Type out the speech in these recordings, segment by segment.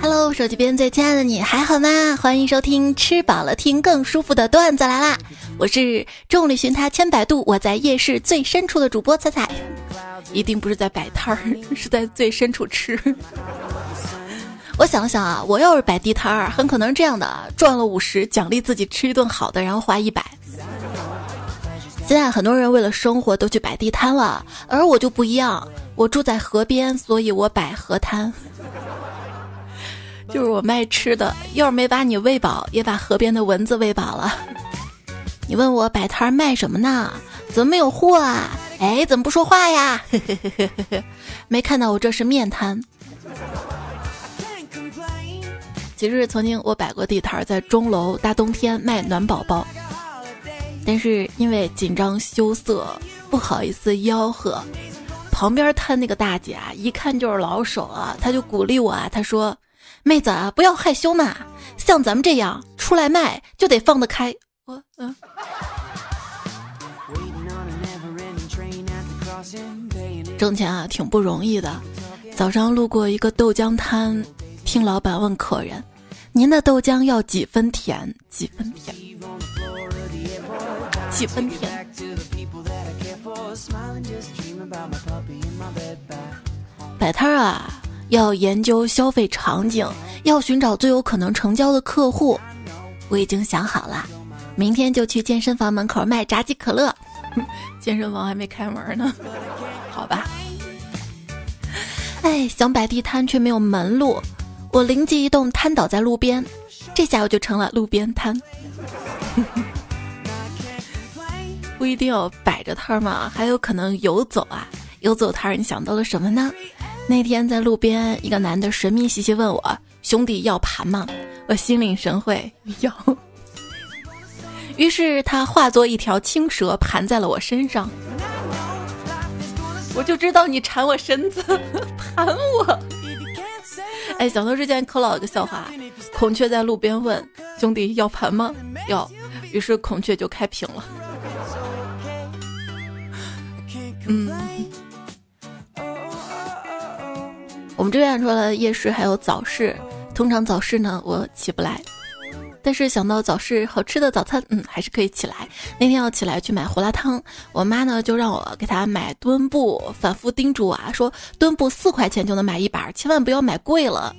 Hello，手机边最亲爱的你还好吗？欢迎收听吃饱了听更舒服的段子来啦！我是众里寻他千百度，我在夜市最深处的主播彩彩，一定不是在摆摊儿，是在最深处吃。我想了想啊，我要是摆地摊儿，很可能是这样的：赚了五十，奖励自己吃一顿好的，然后花一百。现在很多人为了生活都去摆地摊了，而我就不一样。我住在河边，所以我摆河滩。就是我卖吃的，要是没把你喂饱，也把河边的蚊子喂饱了。你问我摆摊卖什么呢？怎么没有货啊？哎，怎么不说话呀？没看到我这是面摊。其实曾经我摆过地摊，在钟楼，大冬天卖暖宝宝。但是因为紧张羞涩，不好意思吆喝。旁边摊那个大姐啊，一看就是老手啊，她就鼓励我啊，她说：“妹子啊，不要害羞嘛，像咱们这样出来卖就得放得开。”我嗯。挣钱啊，挺不容易的。早上路过一个豆浆摊，听老板问客人：“您的豆浆要几分甜？几分甜？”几分甜。摆摊儿啊，要研究消费场景，要寻找最有可能成交的客户。我已经想好了，明天就去健身房门口卖炸鸡可乐。健身房还没开门呢，好吧。哎，想摆地摊却没有门路，我灵机一动，瘫倒在路边，这下我就成了路边摊。不一定要摆着摊儿嘛，还有可能游走啊！游走摊儿，你想到了什么呢？那天在路边，一个男的神秘兮兮问我：“兄弟要盘吗？”我心领神会，要。于是他化作一条青蛇盘在了我身上，我就知道你馋我身子，盘我。哎，想到之前可老一个笑话，孔雀在路边问：“兄弟要盘吗？”要。于是孔雀就开屏了。嗯，我们这边说了夜市还有早市，通常早市呢我起不来。但是想到早市好吃的早餐，嗯，还是可以起来。那天要起来去买胡辣汤，我妈呢就让我给她买墩布，反复叮嘱我啊，说墩布四块钱就能买一把，千万不要买贵了。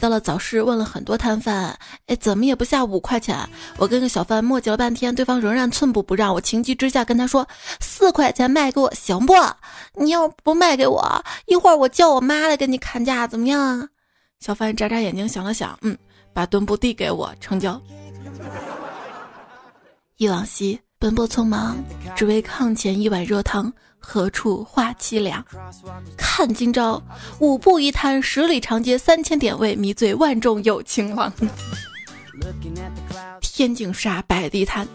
到了早市，问了很多摊贩，哎，怎么也不下五块钱。我跟个小贩磨叽了半天，对方仍然寸步不让。我情急之下跟他说，四块钱卖给我行不？你要不卖给我，一会儿我叫我妈来跟你砍价，怎么样？小贩眨眨眼睛想了想，嗯。把墩布递给我，成交。忆往昔，奔波匆忙，只为炕前一碗热汤，何处话凄凉？看今朝，五步一摊，十里长街三千点位，迷醉万众有情郎。天净沙摆地摊，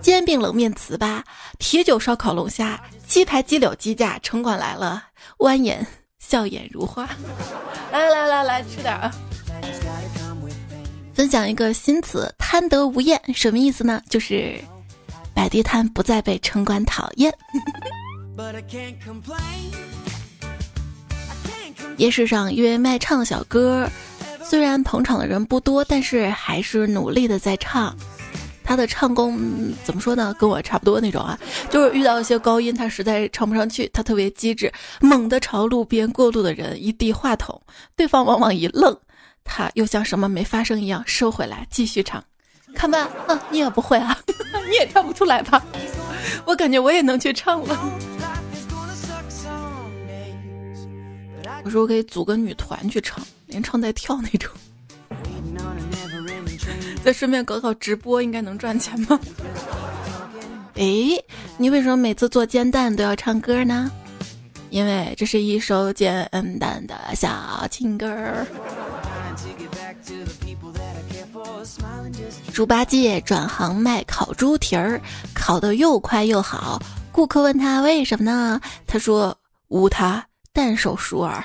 煎饼冷面糍粑，铁酒烧烤龙虾，鸡排鸡柳鸡架，城管来了，弯眼笑眼如花。来来来来，吃点啊！分享一个新词“贪得无厌”，什么意思呢？就是摆地摊不再被城管讨厌。夜市上一位卖唱的小哥，虽然捧场的人不多，但是还是努力的在唱。他的唱功怎么说呢？跟我差不多那种啊，就是遇到一些高音，他实在唱不上去，他特别机智，猛地朝路边过路的人一递话筒，对方往往一愣。他又像什么没发生一样收回来，继续唱。看吧，啊，你也不会啊，你也唱不出来吧？我感觉我也能去唱了。我说我可以组个女团去唱，连唱带跳那种。再顺便搞搞直播，应该能赚钱吗？诶，你为什么每次做煎蛋都要唱歌呢？因为这是一首简单的小情歌猪八戒转行卖烤猪蹄儿，烤的又快又好。顾客问他为什么呢？他说：“无他，但手熟耳。”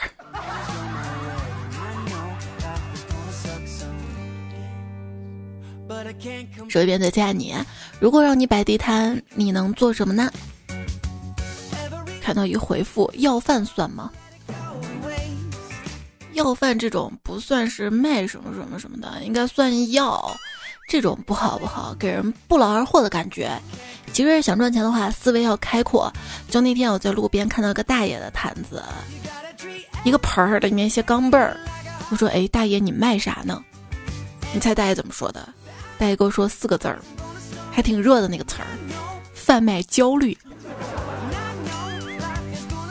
说一遍再见你。如果让你摆地摊，你能做什么呢？看到一回复：要饭算吗？要饭这种不算是卖什么什么什么的，应该算要。这种不好不好，给人不劳而获的感觉。其实想赚钱的话，思维要开阔。就那天我在路边看到个大爷的摊子，一个盆儿里面一些钢镚儿。我说：“哎，大爷，你卖啥呢？”你猜大爷怎么说的？大爷跟我说四个字儿，还挺热的那个词儿：贩卖焦虑。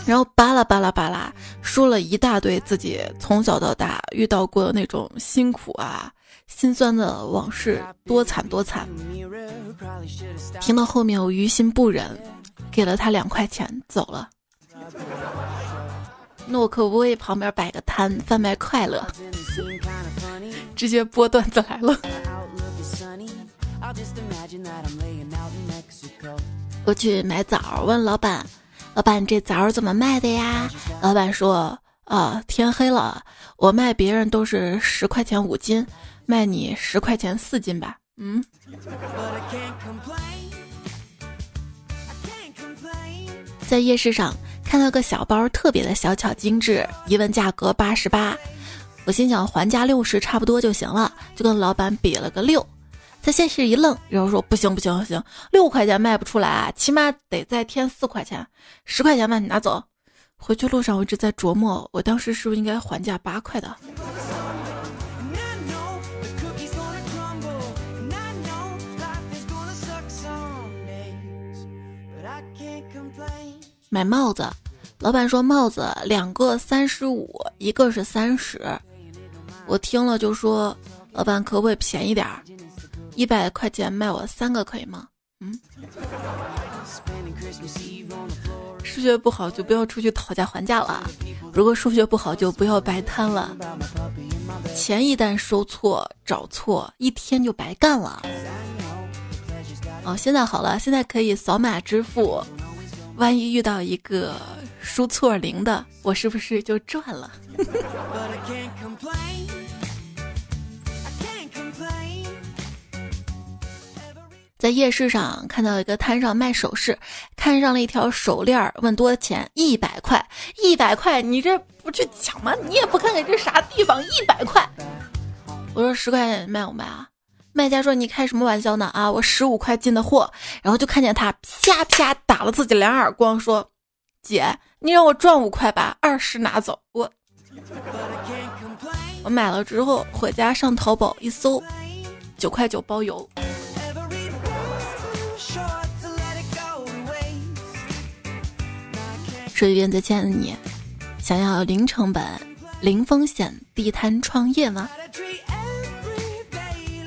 然后巴拉巴拉巴拉说了一大堆自己从小到大遇到过的那种辛苦啊。心酸的往事，多惨多惨！听到后面，我于心不忍，给了他两块钱，走了。那我可不可以旁边摆个摊，贩卖快乐？直接播段子来了。我去买枣，问老板：“老板，这枣怎么卖的呀？”老板说：“啊，天黑了，我卖别人都是十块钱五斤。”卖你十块钱四斤吧，嗯。在夜市上看到个小包，特别的小巧精致，一问价格八十八，我心想还价六十差不多就行了，就跟老板比了个六。在夜市一愣，然后说不行不行不行，六块钱卖不出来，起码得再添四块钱，十块钱吧，你拿走。回去路上我一直在琢磨，我当时是不是应该还价八块的。买帽子，老板说帽子两个三十五，一个是三十。我听了就说，老板可不可以便宜点儿？一百块钱卖我三个可以吗？嗯。数学不好就不要出去讨价还价了，如果数学不好就不要摆摊了。钱一旦收错找错，一天就白干了。哦，现在好了，现在可以扫码支付。万一遇到一个输错零的，我是不是就赚了？在夜市上看到一个摊上卖首饰，看上了一条手链，问多少钱？一百块，一百块，你这不去抢吗？你也不看看这啥地方？一百块，我说十块钱卖不卖啊？卖家说：“你开什么玩笑呢？啊，我十五块进的货，然后就看见他啪啪打了自己两耳光，说：‘姐，你让我赚五块吧，二十拿走。’我我买了之后回家上淘宝一搜，九块九包邮。说一遍再见的你，想要零成本、零风险地摊创业吗？”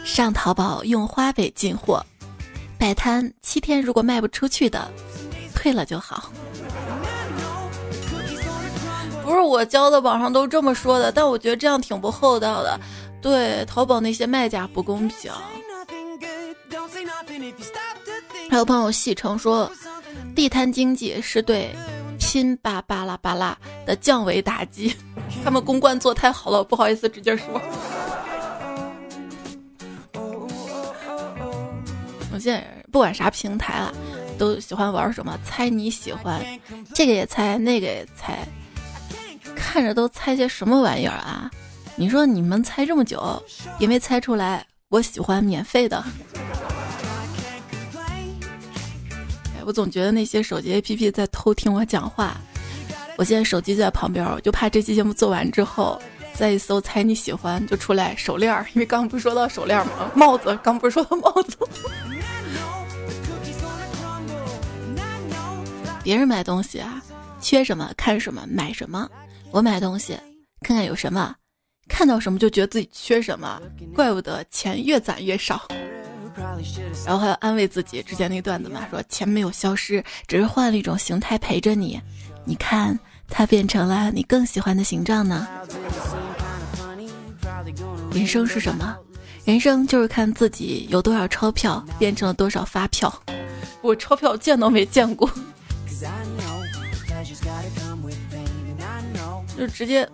上淘宝用花呗进货，摆摊七天，如果卖不出去的，退了就好。不是我教的，网上都这么说的，但我觉得这样挺不厚道的，对淘宝那些卖家不公平。还有朋友戏称说，地摊经济是对拼吧巴拉巴拉的降维打击，他们公关做太好了，不好意思直接说。我现在不管啥平台啊，都喜欢玩什么猜你喜欢，这个也猜，那个也猜，看着都猜些什么玩意儿啊？你说你们猜这么久，也没猜出来我喜欢免费的。我总觉得那些手机 APP 在偷听我讲话。我现在手机就在旁边，我就怕这期节目做完之后，再一搜猜你喜欢就出来手链儿，因为刚不是说到手链吗？帽子刚不是说到帽子。别人买东西啊，缺什么看什么买什么。我买东西，看看有什么，看到什么就觉得自己缺什么，怪不得钱越攒越少。然后还要安慰自己，之前那段子嘛，说钱没有消失，只是换了一种形态陪着你。你看，它变成了你更喜欢的形状呢。人生是什么？人生就是看自己有多少钞票变成了多少发票。我钞票见都没见过。就直接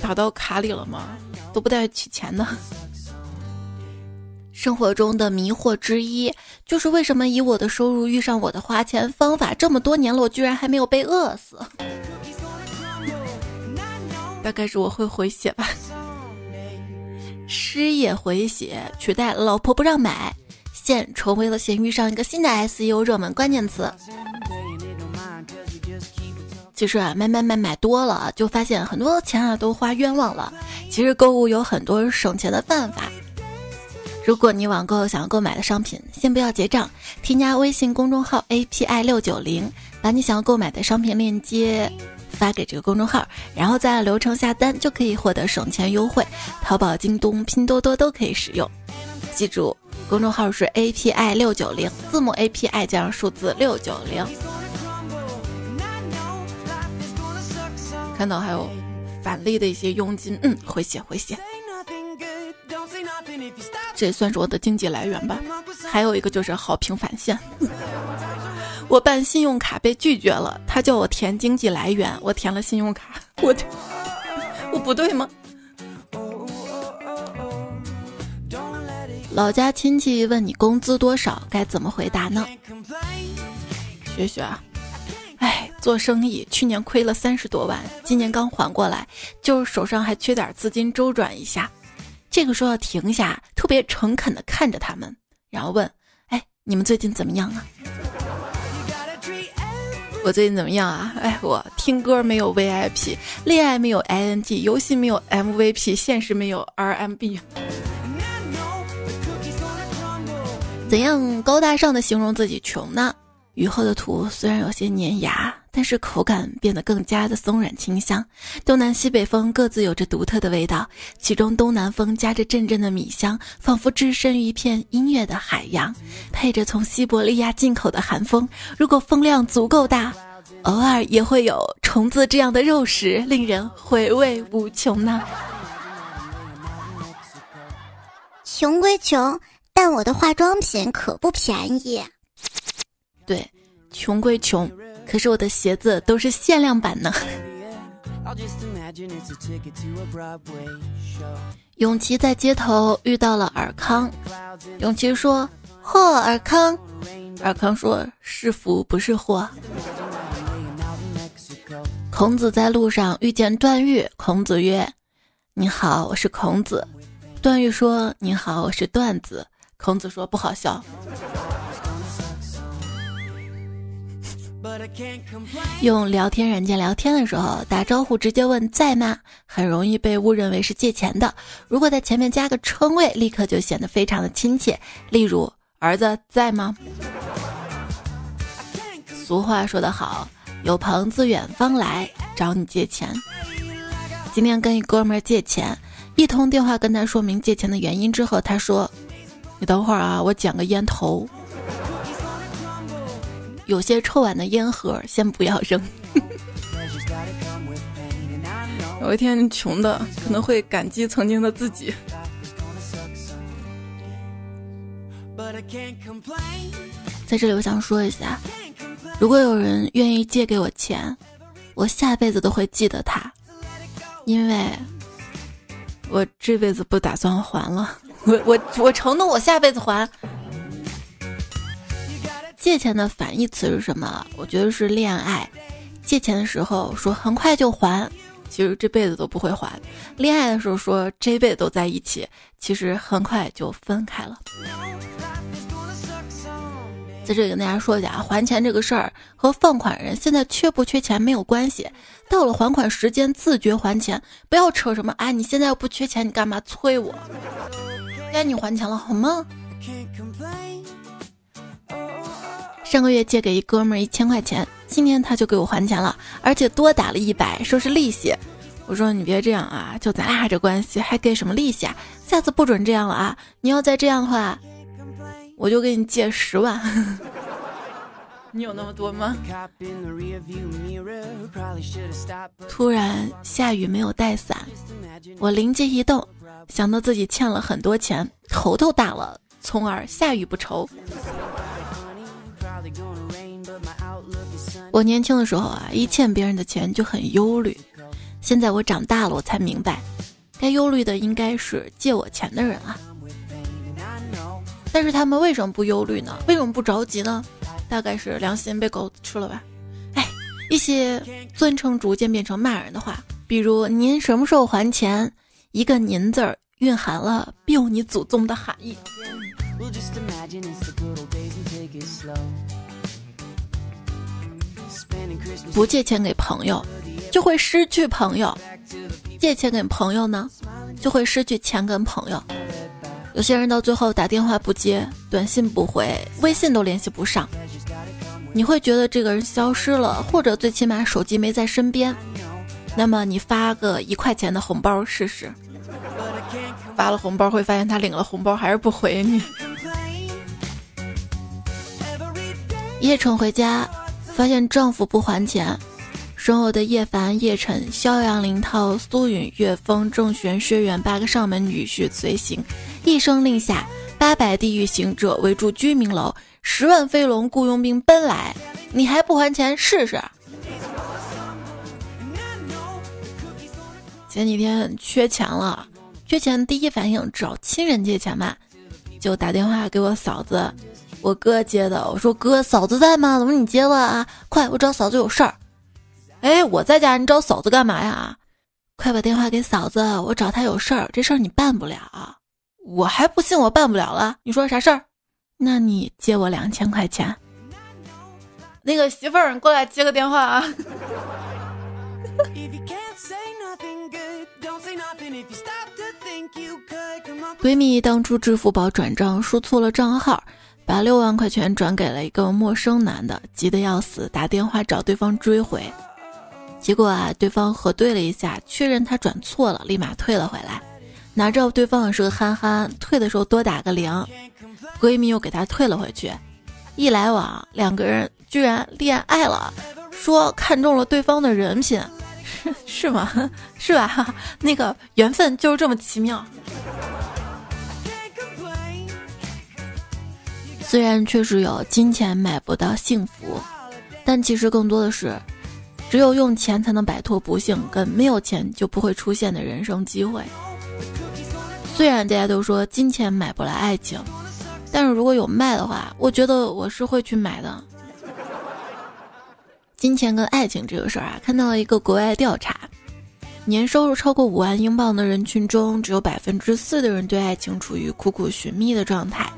打到卡里了吗？都不带取钱的。生活中的迷惑之一，就是为什么以我的收入遇上我的花钱方法，这么多年了，我居然还没有被饿死。大概是我会回血吧。失业回血取代老婆不让买，现成为了闲鱼上一个新的 SEO 热门关键词。其实啊，买买买买多了，就发现很多钱啊都花冤枉了。其实购物有很多省钱的办法。如果你网购想要购买的商品，先不要结账，添加微信公众号 API 六九零，把你想要购买的商品链接发给这个公众号，然后再按流程下单，就可以获得省钱优惠。淘宝、京东、拼多多都可以使用。记住，公众号是 API 六九零，字母 API 加上数字六九零。看到还有返利的一些佣金，嗯，回血回血。这也算是我的经济来源吧。还有一个就是好评返现，我办信用卡被拒绝了，他叫我填经济来源，我填了信用卡，我我不对吗？老家亲戚问你工资多少，该怎么回答呢？学学啊，哎，做生意去年亏了三十多万，今年刚缓过来，就是手上还缺点资金周转一下。这个时候要停下，特别诚恳的看着他们，然后问：“哎，你们最近怎么样啊？”我最近怎么样啊？哎，我听歌没有 VIP，恋爱没有 ING，游戏没有 MVP，现实没有 RMB。怎样高大上的形容自己穷呢？雨后的土虽然有些粘牙。但是口感变得更加的松软清香，东南西北风各自有着独特的味道，其中东南风夹着阵阵的米香，仿佛置身于一片音乐的海洋，配着从西伯利亚进口的寒风，如果风量足够大，偶尔也会有虫子这样的肉食，令人回味无穷呢。穷归穷，但我的化妆品可不便宜。对，穷归穷。可是我的鞋子都是限量版呢。永琪在街头遇到了尔康，永琪说：“嚯，尔康！”尔康说：“是福不是祸。”孔子在路上遇见段誉，孔子曰：“你好，我是孔子。”段誉说：“你好，我是段子。”孔子说：“不好笑。”用聊天软件聊天的时候，打招呼直接问在吗，很容易被误认为是借钱的。如果在前面加个称谓，立刻就显得非常的亲切。例如，儿子在吗？俗话说得好，有朋自远方来找你借钱。今天跟一哥们借钱，一通电话跟他说明借钱的原因之后，他说：“你等会儿啊，我捡个烟头。”有些臭碗的烟盒先不要扔。有一天穷的可能会感激曾经的自己。在这里我想说一下，如果有人愿意借给我钱，我下辈子都会记得他，因为我这辈子不打算还了。我我我承诺我下辈子还。借钱的反义词是什么？我觉得是恋爱。借钱的时候说很快就还，其实这辈子都不会还；恋爱的时候说这辈子都在一起，其实很快就分开了。在这里跟大家说一下，还钱这个事儿和放款人现在缺不缺钱没有关系。到了还款时间，自觉还钱，不要扯什么啊！你现在又不缺钱，你干嘛催我？该你还钱了，好吗？上个月借给一哥们儿一千块钱，今天他就给我还钱了，而且多打了一百，说是利息。我说你别这样啊，就咱俩这关系，还给什么利息啊？下次不准这样了啊！你要再这样的话，我就给你借十万。你有那么多吗？突然下雨没有带伞，我灵机一动，想到自己欠了很多钱，头都大了，从而下雨不愁。我年轻的时候啊，一欠别人的钱就很忧虑。现在我长大了，我才明白，该忧虑的应该是借我钱的人啊。但是他们为什么不忧虑呢？为什么不着急呢？大概是良心被狗吃了吧。哎，一些尊称逐渐变成骂人的话，比如您什么时候还钱？一个“您”字儿蕴含了庇佑你祖宗的含义。不借钱给朋友，就会失去朋友；借钱给朋友呢，就会失去钱跟朋友。有些人到最后打电话不接，短信不回，微信都联系不上，你会觉得这个人消失了，或者最起码手机没在身边。那么你发个一块钱的红包试试，发了红包会发现他领了红包还是不回你。叶城回家，发现丈夫不还钱，身后的叶凡、叶晨、萧阳、林涛、苏允、岳峰、郑玄、薛远八个上门女婿随行，一声令下，八百地狱行者围住居民楼，十万飞龙雇佣兵奔来，你还不还钱试试？前几天缺钱了，缺钱第一反应找亲人借钱嘛，就打电话给我嫂子，我哥接的。我说哥，嫂子在吗？怎么你接了啊？快，我找嫂子有事儿。哎，我在家，你找嫂子干嘛呀？快把电话给嫂子，我找她有事儿，这事儿你办不了。我还不信我办不了了，你说啥事儿？那你借我两千块钱。那个媳妇儿，你过来接个电话啊。闺蜜当初支付宝转账输错了账号，把六万块钱转给了一个陌生男的，急得要死，打电话找对方追回。结果啊，对方核对了一下，确认他转错了，立马退了回来。哪知道对方也是个憨憨，退的时候多打个零，闺蜜又给他退了回去。一来往，两个人居然恋爱了，说看中了对方的人品。是吗？是吧？那个缘分就是这么奇妙。虽然确实有金钱买不到幸福，但其实更多的是，只有用钱才能摆脱不幸，跟没有钱就不会出现的人生机会。虽然大家都说金钱买不来爱情，但是如果有卖的话，我觉得我是会去买的。金钱跟爱情这个事儿啊，看到了一个国外调查，年收入超过五万英镑的人群中，只有百分之四的人对爱情处于苦苦寻觅的状态。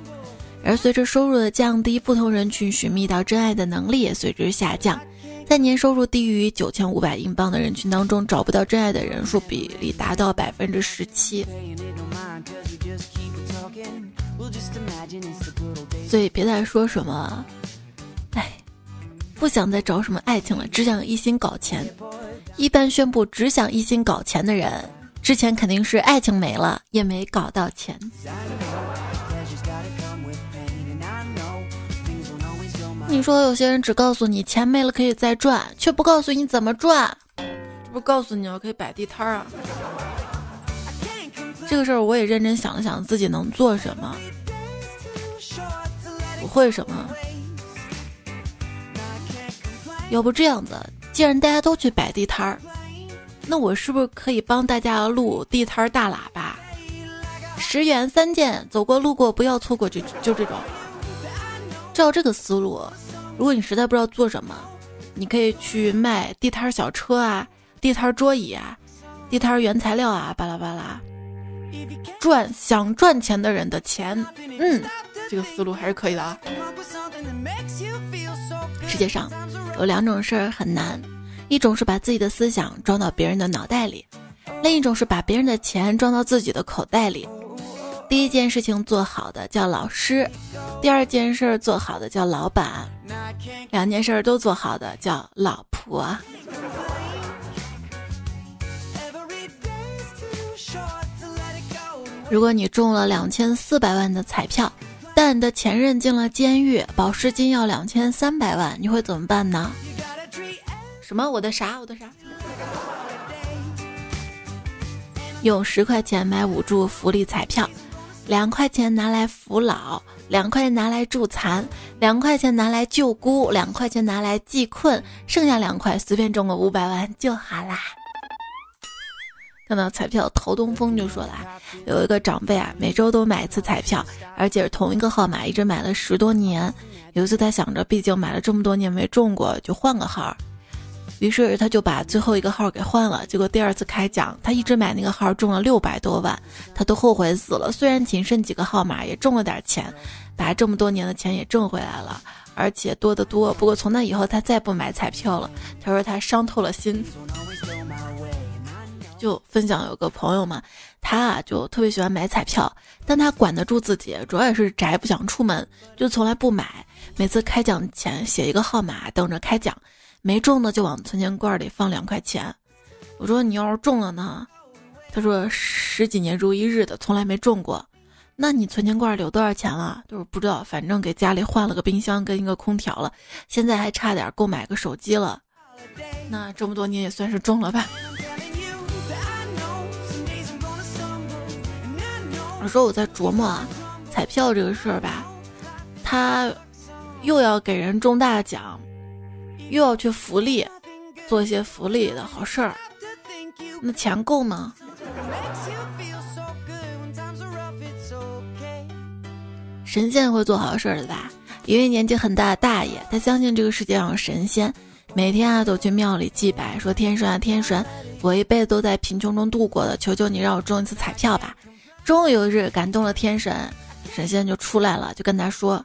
而随着收入的降低，不同人群寻觅到真爱的能力也随之下降。在年收入低于九千五百英镑的人群当中，找不到真爱的人数比例达到百分之十七。所以别再说什么，哎。不想再找什么爱情了，只想一心搞钱。一般宣布只想一心搞钱的人，之前肯定是爱情没了，也没搞到钱。你说有些人只告诉你钱没了可以再赚，却不告诉你怎么赚。这不告诉你我可以摆地摊儿啊？这个事儿我也认真想了想，自己能做什么？我会什么？要不这样子，既然大家都去摆地摊儿，那我是不是可以帮大家录地摊儿大喇叭？十元三件，走过路过不要错过，就就这种。照这个思路，如果你实在不知道做什么，你可以去卖地摊小车啊，地摊桌椅啊，地摊原材料啊，巴拉巴拉，赚想赚钱的人的钱。嗯，这个思路还是可以的啊。世界上。有两种事儿很难，一种是把自己的思想装到别人的脑袋里，另一种是把别人的钱装到自己的口袋里。第一件事情做好的叫老师，第二件事做好的叫老板，两件事都做好的叫老婆。如果你中了两千四百万的彩票。但你的前任进了监狱，保释金要两千三百万，你会怎么办呢？什么？我的啥？我的啥？用十块钱买五注福利彩票，两块钱拿来扶老，两块钱拿来助残，两块钱拿来救孤，两块钱拿来济困，剩下两块随便中个五百万就好啦。看到彩票，陶东风就说了，有一个长辈啊，每周都买一次彩票，而且是同一个号码，一直买了十多年。有一次他想着，毕竟买了这么多年没中过，就换个号。于是他就把最后一个号给换了。结果第二次开奖，他一直买那个号中了六百多万，他都后悔死了。虽然仅剩几个号码，也中了点钱，把这么多年的钱也挣回来了，而且多得多。不过从那以后，他再不买彩票了。他说他伤透了心。就分享有个朋友嘛，他啊就特别喜欢买彩票，但他管得住自己，主要也是宅不想出门，就从来不买。每次开奖前写一个号码，等着开奖，没中的就往存钱罐里放两块钱。我说你要是中了呢？他说十几年如一日的从来没中过。那你存钱罐里有多少钱了？就是不知道，反正给家里换了个冰箱跟一个空调了，现在还差点购买个手机了。那这么多年也算是中了吧。我说我在琢磨啊，彩票这个事儿吧，他又要给人中大奖，又要去福利，做一些福利的好事儿，那钱够吗？神仙会做好事儿的吧？一位年纪很大的大爷，他相信这个世界上有神仙，每天啊都去庙里祭拜，说天神啊天神，我一辈子都在贫穷中度过的，求求你让我中一次彩票吧。终于有一日感动了天神，神仙就出来了，就跟他说：“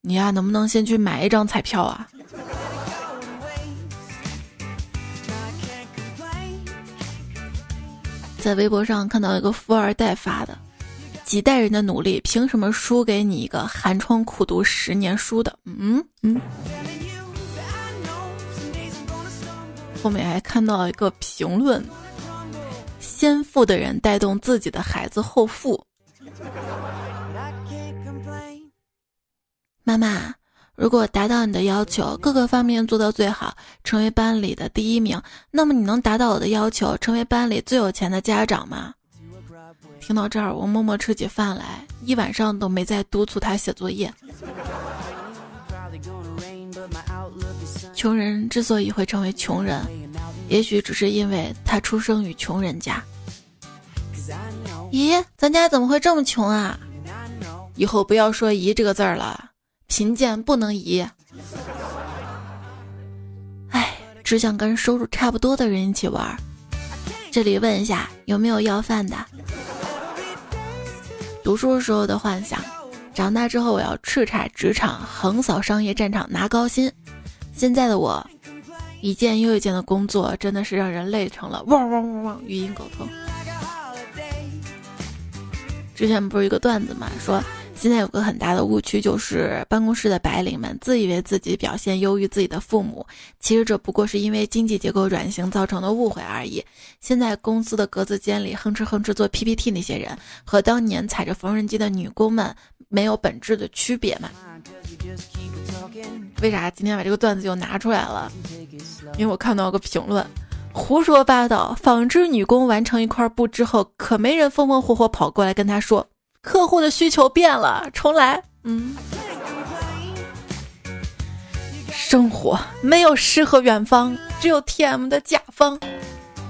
你呀，能不能先去买一张彩票啊？”在微博上看到一个富二代发的，几代人的努力，凭什么输给你一个寒窗苦读十年书的？嗯嗯。后面还看到一个评论。先富的人带动自己的孩子后富。妈妈，如果达到你的要求，各个方面做到最好，成为班里的第一名，那么你能达到我的要求，成为班里最有钱的家长吗？听到这儿，我默默吃起饭来，一晚上都没再督促他写作业。穷人之所以会成为穷人，也许只是因为他出生于穷人家。咦，咱家怎么会这么穷啊？以后不要说“姨”这个字儿了，贫贱不能移。哎，只想跟收入差不多的人一起玩。这里问一下，有没有要饭的？读书时候的幻想，长大之后我要叱咤职场，横扫商业战场，拿高薪。现在的我，一件又一件的工作，真的是让人累成了汪汪汪汪语音沟通。之前不是一个段子嘛，说现在有个很大的误区，就是办公室的白领们自以为自己表现优于自己的父母，其实这不过是因为经济结构转型造成的误会而已。现在公司的格子间里哼哧哼哧做 PPT 那些人，和当年踩着缝纫机的女工们没有本质的区别嘛？为啥今天把这个段子又拿出来了？因为我看到个评论。胡说八道！纺织女工完成一块布之后，可没人风风火火跑过来跟她说：“客户的需求变了，重来。”嗯，生活没有诗和远方，只有 TM 的甲方，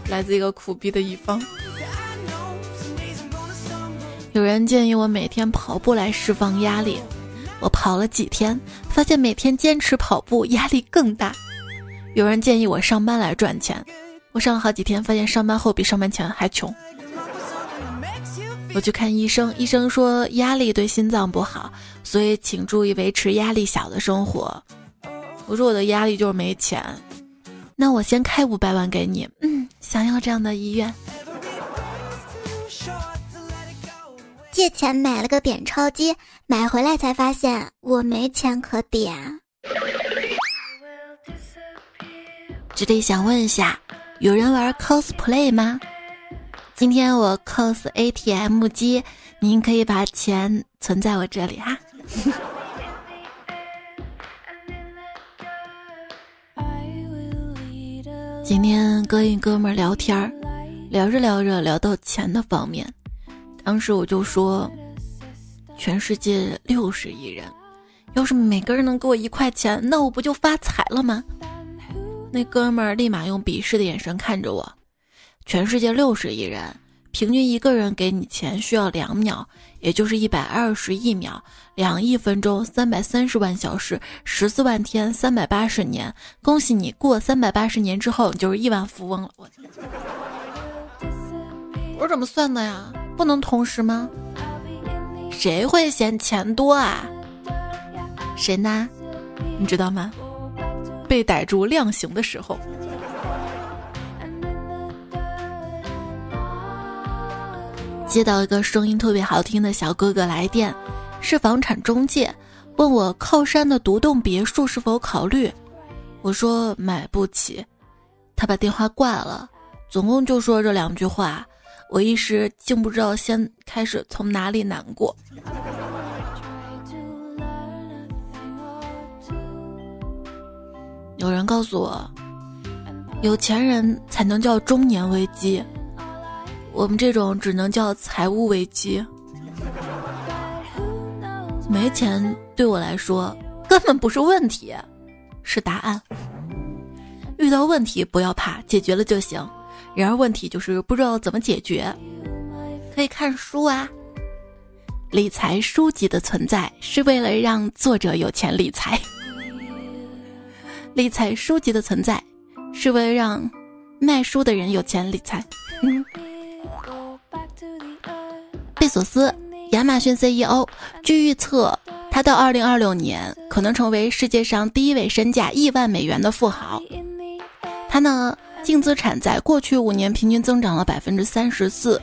来自一个苦逼的乙方。有人建议我每天跑步来释放压力，我跑了几天，发现每天坚持跑步压力更大。有人建议我上班来赚钱。我上了好几天，发现上班后比上班前还穷。我去看医生，医生说压力对心脏不好，所以请注意维持压力小的生活。我说我的压力就是没钱，那我先开五百万给你。嗯，想要这样的医院。借钱买了个点钞机，买回来才发现我没钱可点。这里想问一下。有人玩 cosplay 吗？今天我 cos ATM 机，您可以把钱存在我这里哈。今天跟一哥们聊天儿，聊着聊着聊到钱的方面，当时我就说，全世界六十亿人，要是每个人能给我一块钱，那我不就发财了吗？那哥们儿立马用鄙视的眼神看着我。全世界六十亿人，平均一个人给你钱需要两秒，也就是一百二十亿秒，两亿分钟，三百三十万小时，十四万天，三百八十年。恭喜你，过三百八十年之后，你就是亿万富翁了。我我怎么算的呀？不能同时吗？谁会嫌钱多啊？谁呢？你知道吗？被逮住量刑的时候。接到一个声音特别好听的小哥哥来电，是房产中介，问我靠山的独栋别墅是否考虑。我说买不起。他把电话挂了，总共就说这两句话，我一时竟不知道先开始从哪里难过。有人告诉我，有钱人才能叫中年危机。我们这种只能叫财务危机。没钱对我来说根本不是问题，是答案。遇到问题不要怕，解决了就行。然而问题就是不知道怎么解决。可以看书啊，理财书籍的存在是为了让作者有钱理财。理财书籍的存在是为了让卖书的人有钱理财。贝索斯，亚马逊 CEO，据预测，他到二零二六年可能成为世界上第一位身价亿万美元的富豪。他呢，净资产在过去五年平均增长了百分之三十四。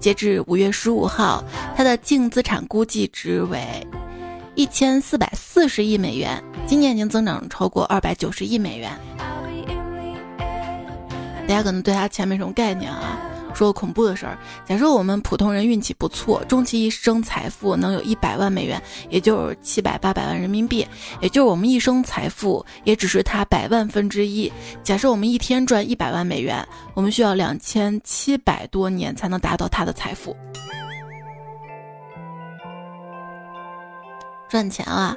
截至五月十五号，他的净资产估计值为一千四百四十亿美元，今年已经增长超过二百九十亿美元。大家可能对他钱没什么概念啊。说恐怖的事儿，假设我们普通人运气不错，终其一生财富能有一百万美元，也就是七百八百万人民币，也就是我们一生财富也只是他百万分之一。假设我们一天赚一百万美元，我们需要两千七百多年才能达到他的财富。赚钱啊！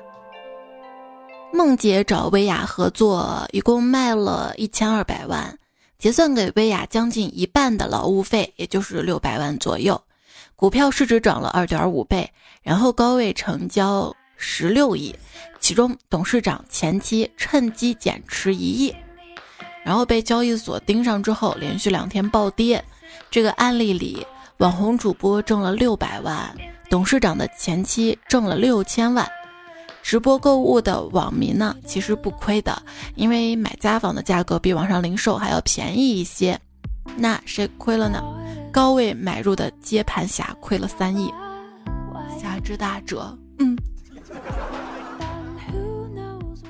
梦姐找薇娅合作，一共卖了一千二百万。结算给薇娅将近一半的劳务费，也就是六百万左右。股票市值涨了二点五倍，然后高位成交十六亿，其中董事长前期趁机减持一亿，然后被交易所盯上之后，连续两天暴跌。这个案例里，网红主播挣了六百万，董事长的前妻挣了六千万。直播购物的网民呢，其实不亏的，因为买家纺的价格比网上零售还要便宜一些。那谁亏了呢？高位买入的接盘侠亏了三亿，侠之大者。嗯。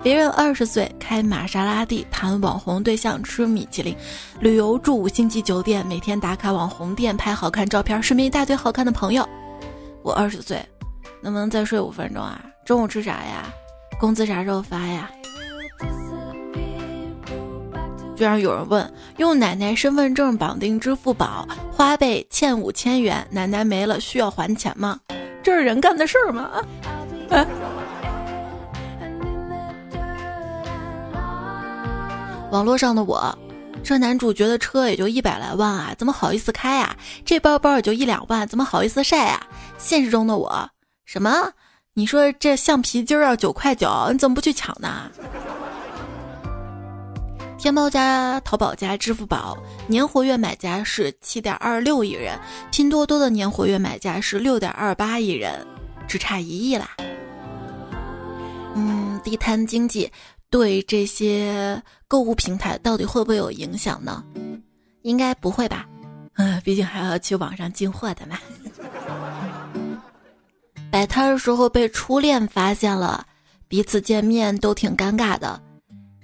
别人二十岁开玛莎拉蒂，谈网红对象，吃米其林，旅游住五星级酒店，每天打卡网红店拍好看照片，身边一大堆好看的朋友。我二十岁，能不能再睡五分钟啊？中午吃啥呀？工资啥时候发呀？居然有人问：用奶奶身份证绑定支付宝，花呗欠五千元，奶奶没了需要还钱吗？这是人干的事儿吗？网络上的我，这男主角的车也就一百来万啊，怎么好意思开呀？这包包也就一两万，怎么好意思晒呀？现实中的我，什么？你说这橡皮筋儿要九块九，你怎么不去抢呢？天猫加淘宝加支付宝年活跃买家是七点二六亿人，拼多多的年活跃买家是六点二八亿人，只差一亿啦。嗯，地摊经济对这些购物平台到底会不会有影响呢？应该不会吧？嗯，毕竟还要去网上进货的嘛。摆摊的时候被初恋发现了，彼此见面都挺尴尬的。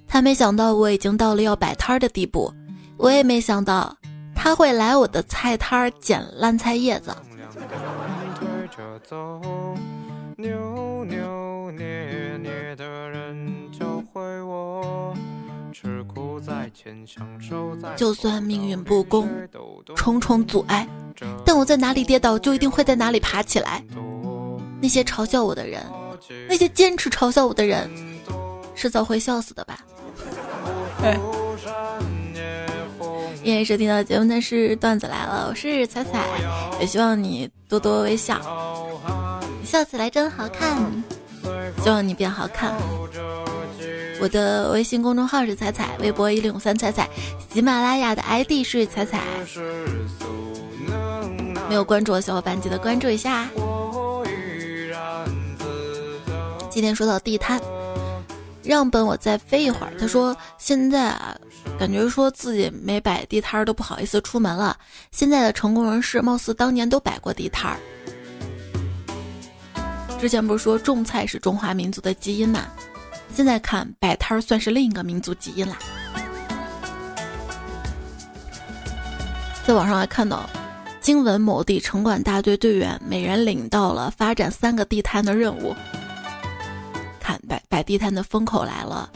他没想到我已经到了要摆摊的地步，我也没想到他会来我的菜摊捡烂菜叶子。就算命运不公，重重阻碍，但我在哪里跌倒，就一定会在哪里爬起来。那些嘲笑我的人，那些坚持嘲笑我的人，迟早会笑死的吧。依然收听到节目的是段子来了，我是彩彩，也希望你多多微笑，笑起来真好看，希望你变好看。我的微信公众号是彩彩，微博一零五三彩彩，喜马拉雅的 ID 是彩彩。没有关注的小伙伴记得关注一下。今天说到地摊，让本我再飞一会儿。他说现在啊，感觉说自己没摆地摊都不好意思出门了。现在的成功人士貌似当年都摆过地摊儿。之前不是说种菜是中华民族的基因嘛？现在看摆摊儿算是另一个民族基因啦。在网上还看到，经文某地城管大队队员每人领到了发展三个地摊的任务。摆摆地摊的风口来了，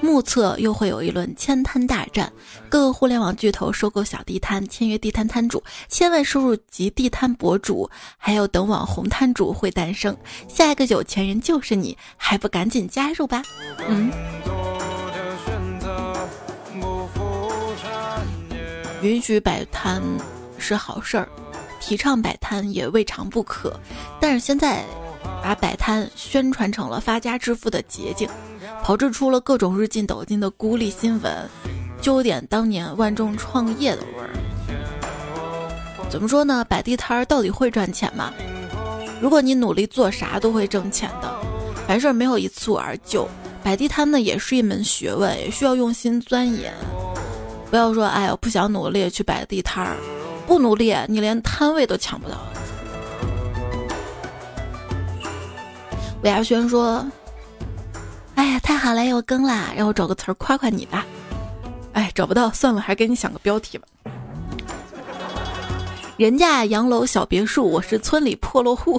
目测又会有一轮千摊大战，各个互联网巨头收购小地摊，签约地摊摊主，千万收入及地摊博主，还有等网红摊主会诞生，下一个有钱人就是你，还不赶紧加入吧？嗯。允许摆摊是好事儿，提倡摆摊也未尝不可，但是现在把摆摊宣传成了发家致富的捷径，炮制出了各种日进斗金的孤立新闻，就有点当年万众创业的味儿。怎么说呢？摆地摊儿到底会赚钱吗？如果你努力做啥都会挣钱的，凡事没有一蹴而就，摆地摊呢也是一门学问，也需要用心钻研。不要说，哎，我不想努力去摆地摊儿，不努力你连摊位都抢不到。魏亚轩说：“哎呀，太好了，又更啦，让我找个词儿夸夸你吧。”哎，找不到，算了，还给你想个标题吧。人家洋楼小别墅，我是村里破落户。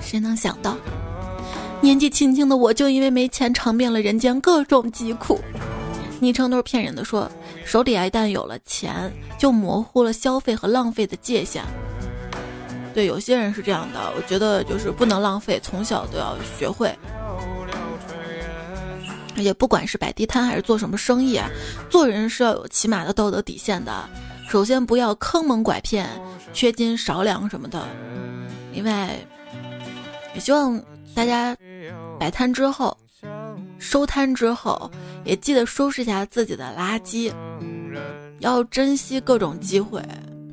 谁能想到？年纪轻轻的我就因为没钱尝遍了人间各种疾苦，昵称都是骗人的。说手里啊一旦有了钱，就模糊了消费和浪费的界限。对，有些人是这样的，我觉得就是不能浪费，从小都要学会。而且不管是摆地摊还是做什么生意啊，做人是要有起码的道德底线的。首先不要坑蒙拐骗、缺斤少两什么的。另外，也希望大家。摆摊之后，收摊之后，也记得收拾一下自己的垃圾，要珍惜各种机会，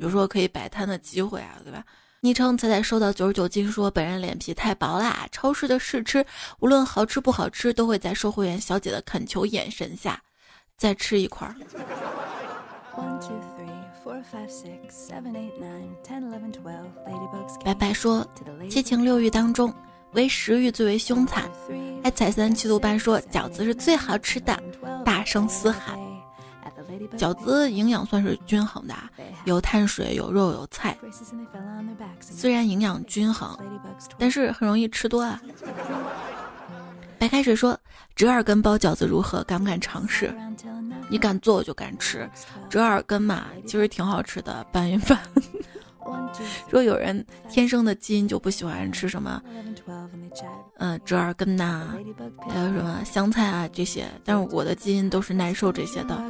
比如说可以摆摊的机会啊，对吧？昵称彩彩收到九十九斤说，本人脸皮太薄啦，超市的试吃无论好吃不好吃，都会在售货员小姐的恳求眼神下再吃一块儿。白白说，七情六欲当中。唯食欲最为凶残，爱彩三七度半说饺子是最好吃的，大声嘶喊。饺子营养算是均衡的，有碳水，有肉，有菜。虽然营养均衡，但是很容易吃多啊。白开水说折耳根包饺子如何？敢不敢尝试？你敢做我就敢吃。折耳根嘛，其实挺好吃的，拌一拌。说有人天生的基因就不喜欢吃什么，嗯，折耳根呐，还有什么香菜啊这些，但是我的基因都是耐受这些的。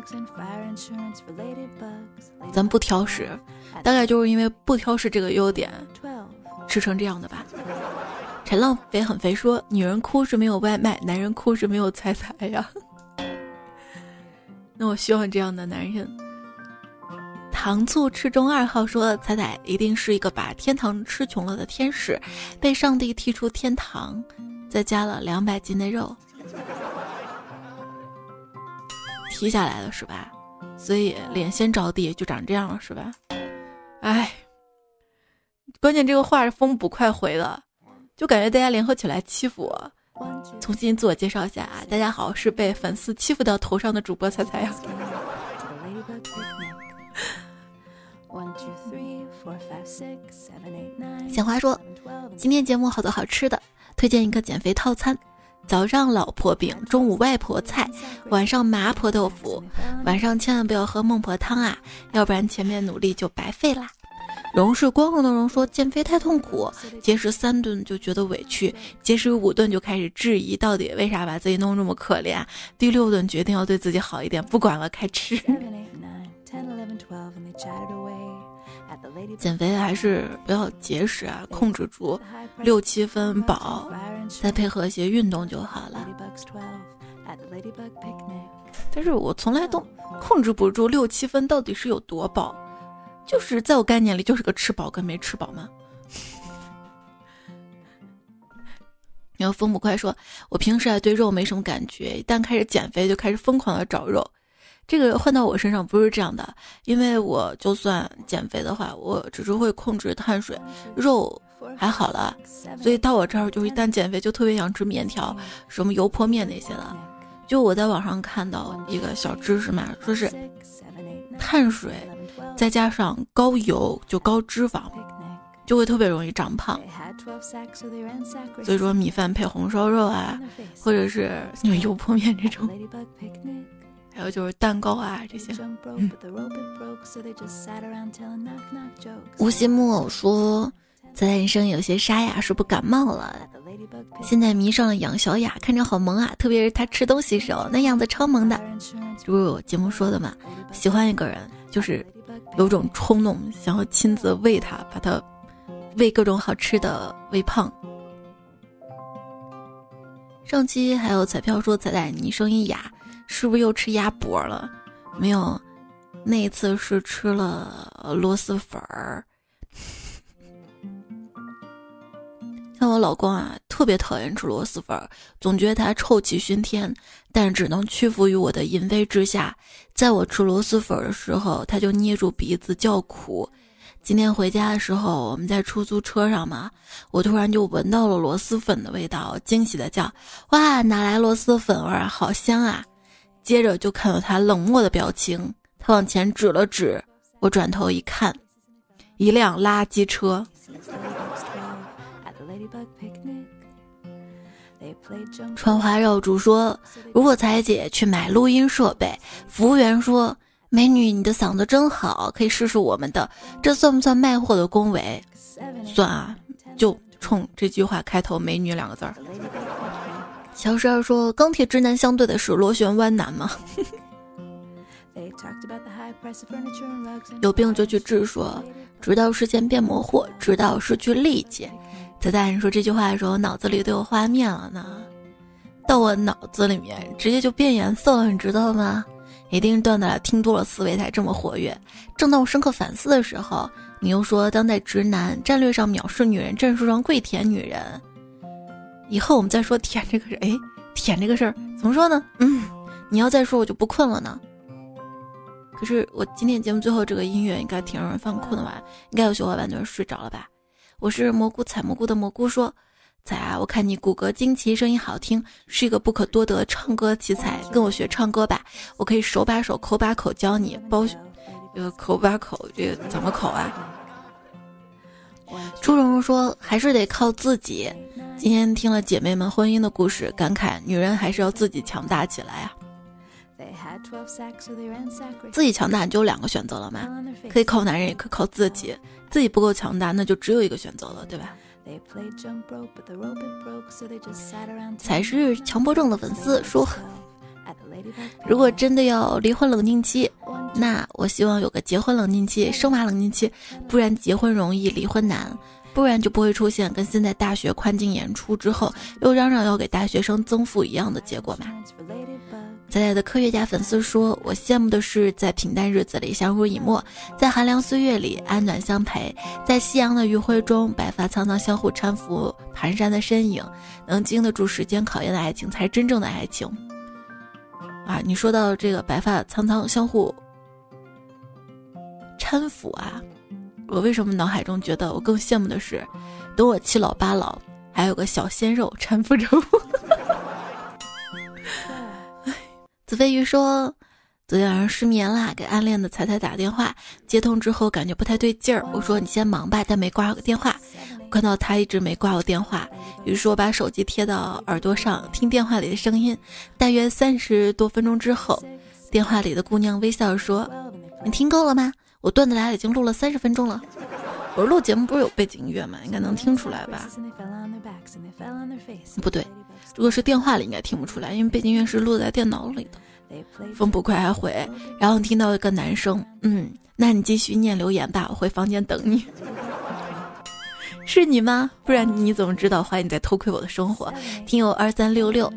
咱不挑食，大概就是因为不挑食这个优点，吃成这样的吧。陈浪肥很肥说，女人哭是没有外卖，男人哭是没有彩彩呀。那我希望这样的男人。糖醋吃中二号说：“彩彩一定是一个把天堂吃穷了的天使，被上帝踢出天堂，再加了两百斤的肉，踢下来了是吧？所以脸先着地就长这样了是吧？哎，关键这个话是风捕快回的，就感觉大家联合起来欺负我。重新自我介绍一下啊，大家好，是被粉丝欺负到头上的主播彩彩呀。”小花说，今天节目好多好吃的，推荐一个减肥套餐：早上老婆饼，中午外婆菜，晚上麻婆豆腐。晚上千万不要喝孟婆汤啊，要不然前面努力就白费啦。荣是光荣的荣说减肥太痛苦，节食三顿就觉得委屈，节食五顿就开始质疑到底为啥把自己弄这么可怜，第六顿决定要对自己好一点，不管了，开吃。减肥还是不要节食啊，控制住六七分饱，再配合一些运动就好了。但是我从来都控制不住六七分到底是有多饱，就是在我概念里就是个吃饱跟没吃饱嘛。然后风不快说，我平时还对肉没什么感觉，一旦开始减肥就开始疯狂的找肉。这个换到我身上不是这样的，因为我就算减肥的话，我只是会控制碳水，肉还好了，所以到我这儿就一旦减肥就特别想吃面条，什么油泼面那些的。就我在网上看到一个小知识嘛，说是碳水再加上高油就高脂肪，就会特别容易长胖。所以说米饭配红烧肉啊，或者是那种油泼面这种。还有就是蛋糕啊这些。无锡木偶说：“咱人生有些沙哑，是不感冒了。现在迷上了养小雅，看着好萌啊！特别是她吃东西时候，那样子超萌的。就如我节目说的嘛，喜欢一个人就是有种冲动，想要亲自喂他，把他喂各种好吃的，喂胖。上期还有彩票说彩彩你声音哑。”是不是又吃鸭脖了？没有，那一次是吃了螺蛳粉儿。像我老公啊，特别讨厌吃螺蛳粉儿，总觉得它臭气熏天，但只能屈服于我的淫威之下。在我吃螺蛳粉儿的时候，他就捏住鼻子叫苦。今天回家的时候，我们在出租车上嘛，我突然就闻到了螺蛳粉的味道，惊喜的叫：“哇，哪来螺蛳粉味儿？好香啊！”接着就看到他冷漠的表情，他往前指了指，我转头一看，一辆垃圾车。川花绕柱说：“如果彩姐去买录音设备，服务员说，美女你的嗓子真好，可以试试我们的，这算不算卖货的恭维？算啊，就冲这句话开头‘美女’两个字儿。”小十二说：“钢铁直男相对的是螺旋弯男吗？” 有病就去治。说：“直到视线变模糊，直到失去力气。”在大人说这句话的时候，脑子里都有画面了呢。到我脑子里面直接就变颜色了，你知道吗？一定是段子听多了，思维才这么活跃。正当我深刻反思的时候，你又说当代直男战略上藐视女人，战术上跪舔女人。以后我们再说舔这个事儿，哎，舔这个事儿怎么说呢？嗯，你要再说我就不困了呢。可是我今天节目最后这个音乐应该挺让人犯困的吧？应该有小伙伴就是睡着了吧？我是蘑菇采蘑菇的蘑菇说，仔啊，我看你骨骼惊奇，声音好听，是一个不可多得唱歌奇才，跟我学唱歌吧，我可以手把手口把口教你，包，呃，口把口这个怎么口啊？朱蓉蓉说，还是得靠自己。今天听了姐妹们婚姻的故事，感慨女人还是要自己强大起来啊！自己强大就有两个选择了嘛，可以靠男人，也可以靠自己。自己不够强大，那就只有一个选择了，对吧？才是强迫症的粉丝说，如果真的要离婚冷静期，那我希望有个结婚冷静期、生娃冷静期，不然结婚容易，离婚难。不然就不会出现跟现在大学宽进演出之后又嚷嚷要给大学生增负一样的结果嘛？在在的科学家粉丝说：“我羡慕的是在平淡日子里相濡以沫，在寒凉岁月里安暖相陪，在夕阳的余晖中白发苍苍相互搀扶蹒跚的身影，能经得住时间考验的爱情才是真正的爱情。”啊，你说到这个白发苍苍相互搀扶啊。我为什么脑海中觉得我更羡慕的是，等我七老八老，还有个小鲜肉搀扶着我。子飞鱼说，昨天晚上失眠啦，给暗恋的彩彩打电话，接通之后感觉不太对劲儿。我说你先忙吧，但没挂我电话。看到他一直没挂我电话，于是我把手机贴到耳朵上听电话里的声音。大约三十多分钟之后，电话里的姑娘微笑说：“你听够了吗？”我段子来已经录了三十分钟了，我录节目不是有背景音乐吗？应该能听出来吧？不对，如果是电话里应该听不出来，因为背景音乐是录在电脑里的。风不快还回，然后听到一个男生，嗯，那你继续念留言吧，我回房间等你。是你吗？不然你怎么知道？怀疑你在偷窥我的生活。听友二三六六，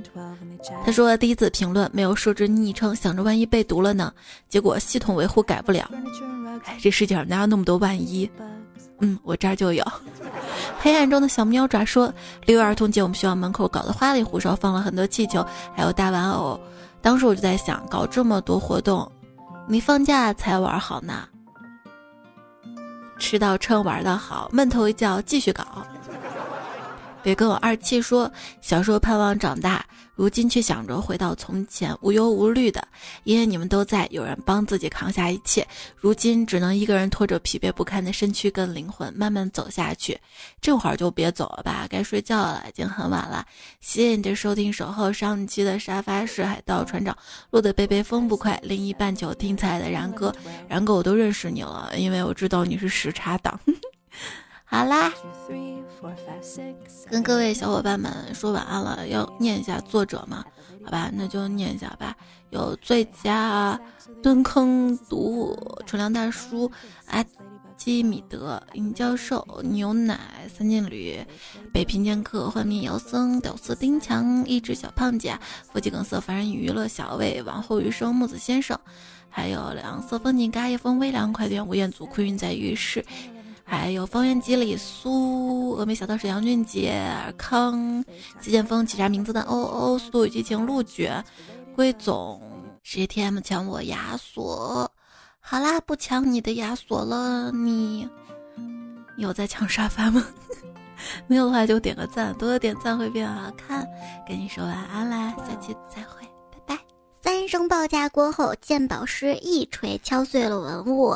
他说第一次评论没有设置昵称，想着万一被读了呢？结果系统维护改不了。哎，这世界上哪有那么多万一？嗯，我这儿就有。黑暗中的小喵爪说，六一儿童节我们学校门口搞得花里胡哨，放了很多气球，还有大玩偶。当时我就在想，搞这么多活动，你放假才玩好呢？吃到撑，玩的好，闷头一觉继续搞。别跟我二七说，小时候盼望长大，如今却想着回到从前，无忧无虑的。因为你们都在，有人帮自己扛下一切。如今只能一个人拖着疲惫不堪的身躯跟灵魂，慢慢走下去。这会儿就别走了吧，该睡觉了，已经很晚了。谢谢你的收听守候，上期的沙发是海盗船长，录的贝贝风不快，另一半球听彩的然哥，然哥我都认识你了，因为我知道你是时差党。好啦，跟各位小伙伴们说晚安了，要念一下作者吗？好吧，那就念一下吧。有最佳蹲坑读物、纯良大叔、阿基米德、尹教授、牛奶、三剑旅、北平剑客、幻灭姚僧、屌丝丁强、一只小胖姐、腹肌梗塞、凡人娱乐、小魏、往后余生、木子先生，还有两色风景、嘎夜风、微凉、快点、吴彦祖、哭晕在浴室。还有方圆几里苏，峨眉小道士杨俊杰、康、季剑锋、起啥名字的欧欧、速度与激情陆卷、龟总、谁 TM 抢我亚索，好啦，不抢你的亚索了，你有在抢沙发吗？没有的话就点个赞，多多点赞会变好看。跟你说晚安啦，下期再会，拜拜。三声报价过后，鉴宝师一锤敲碎了文物。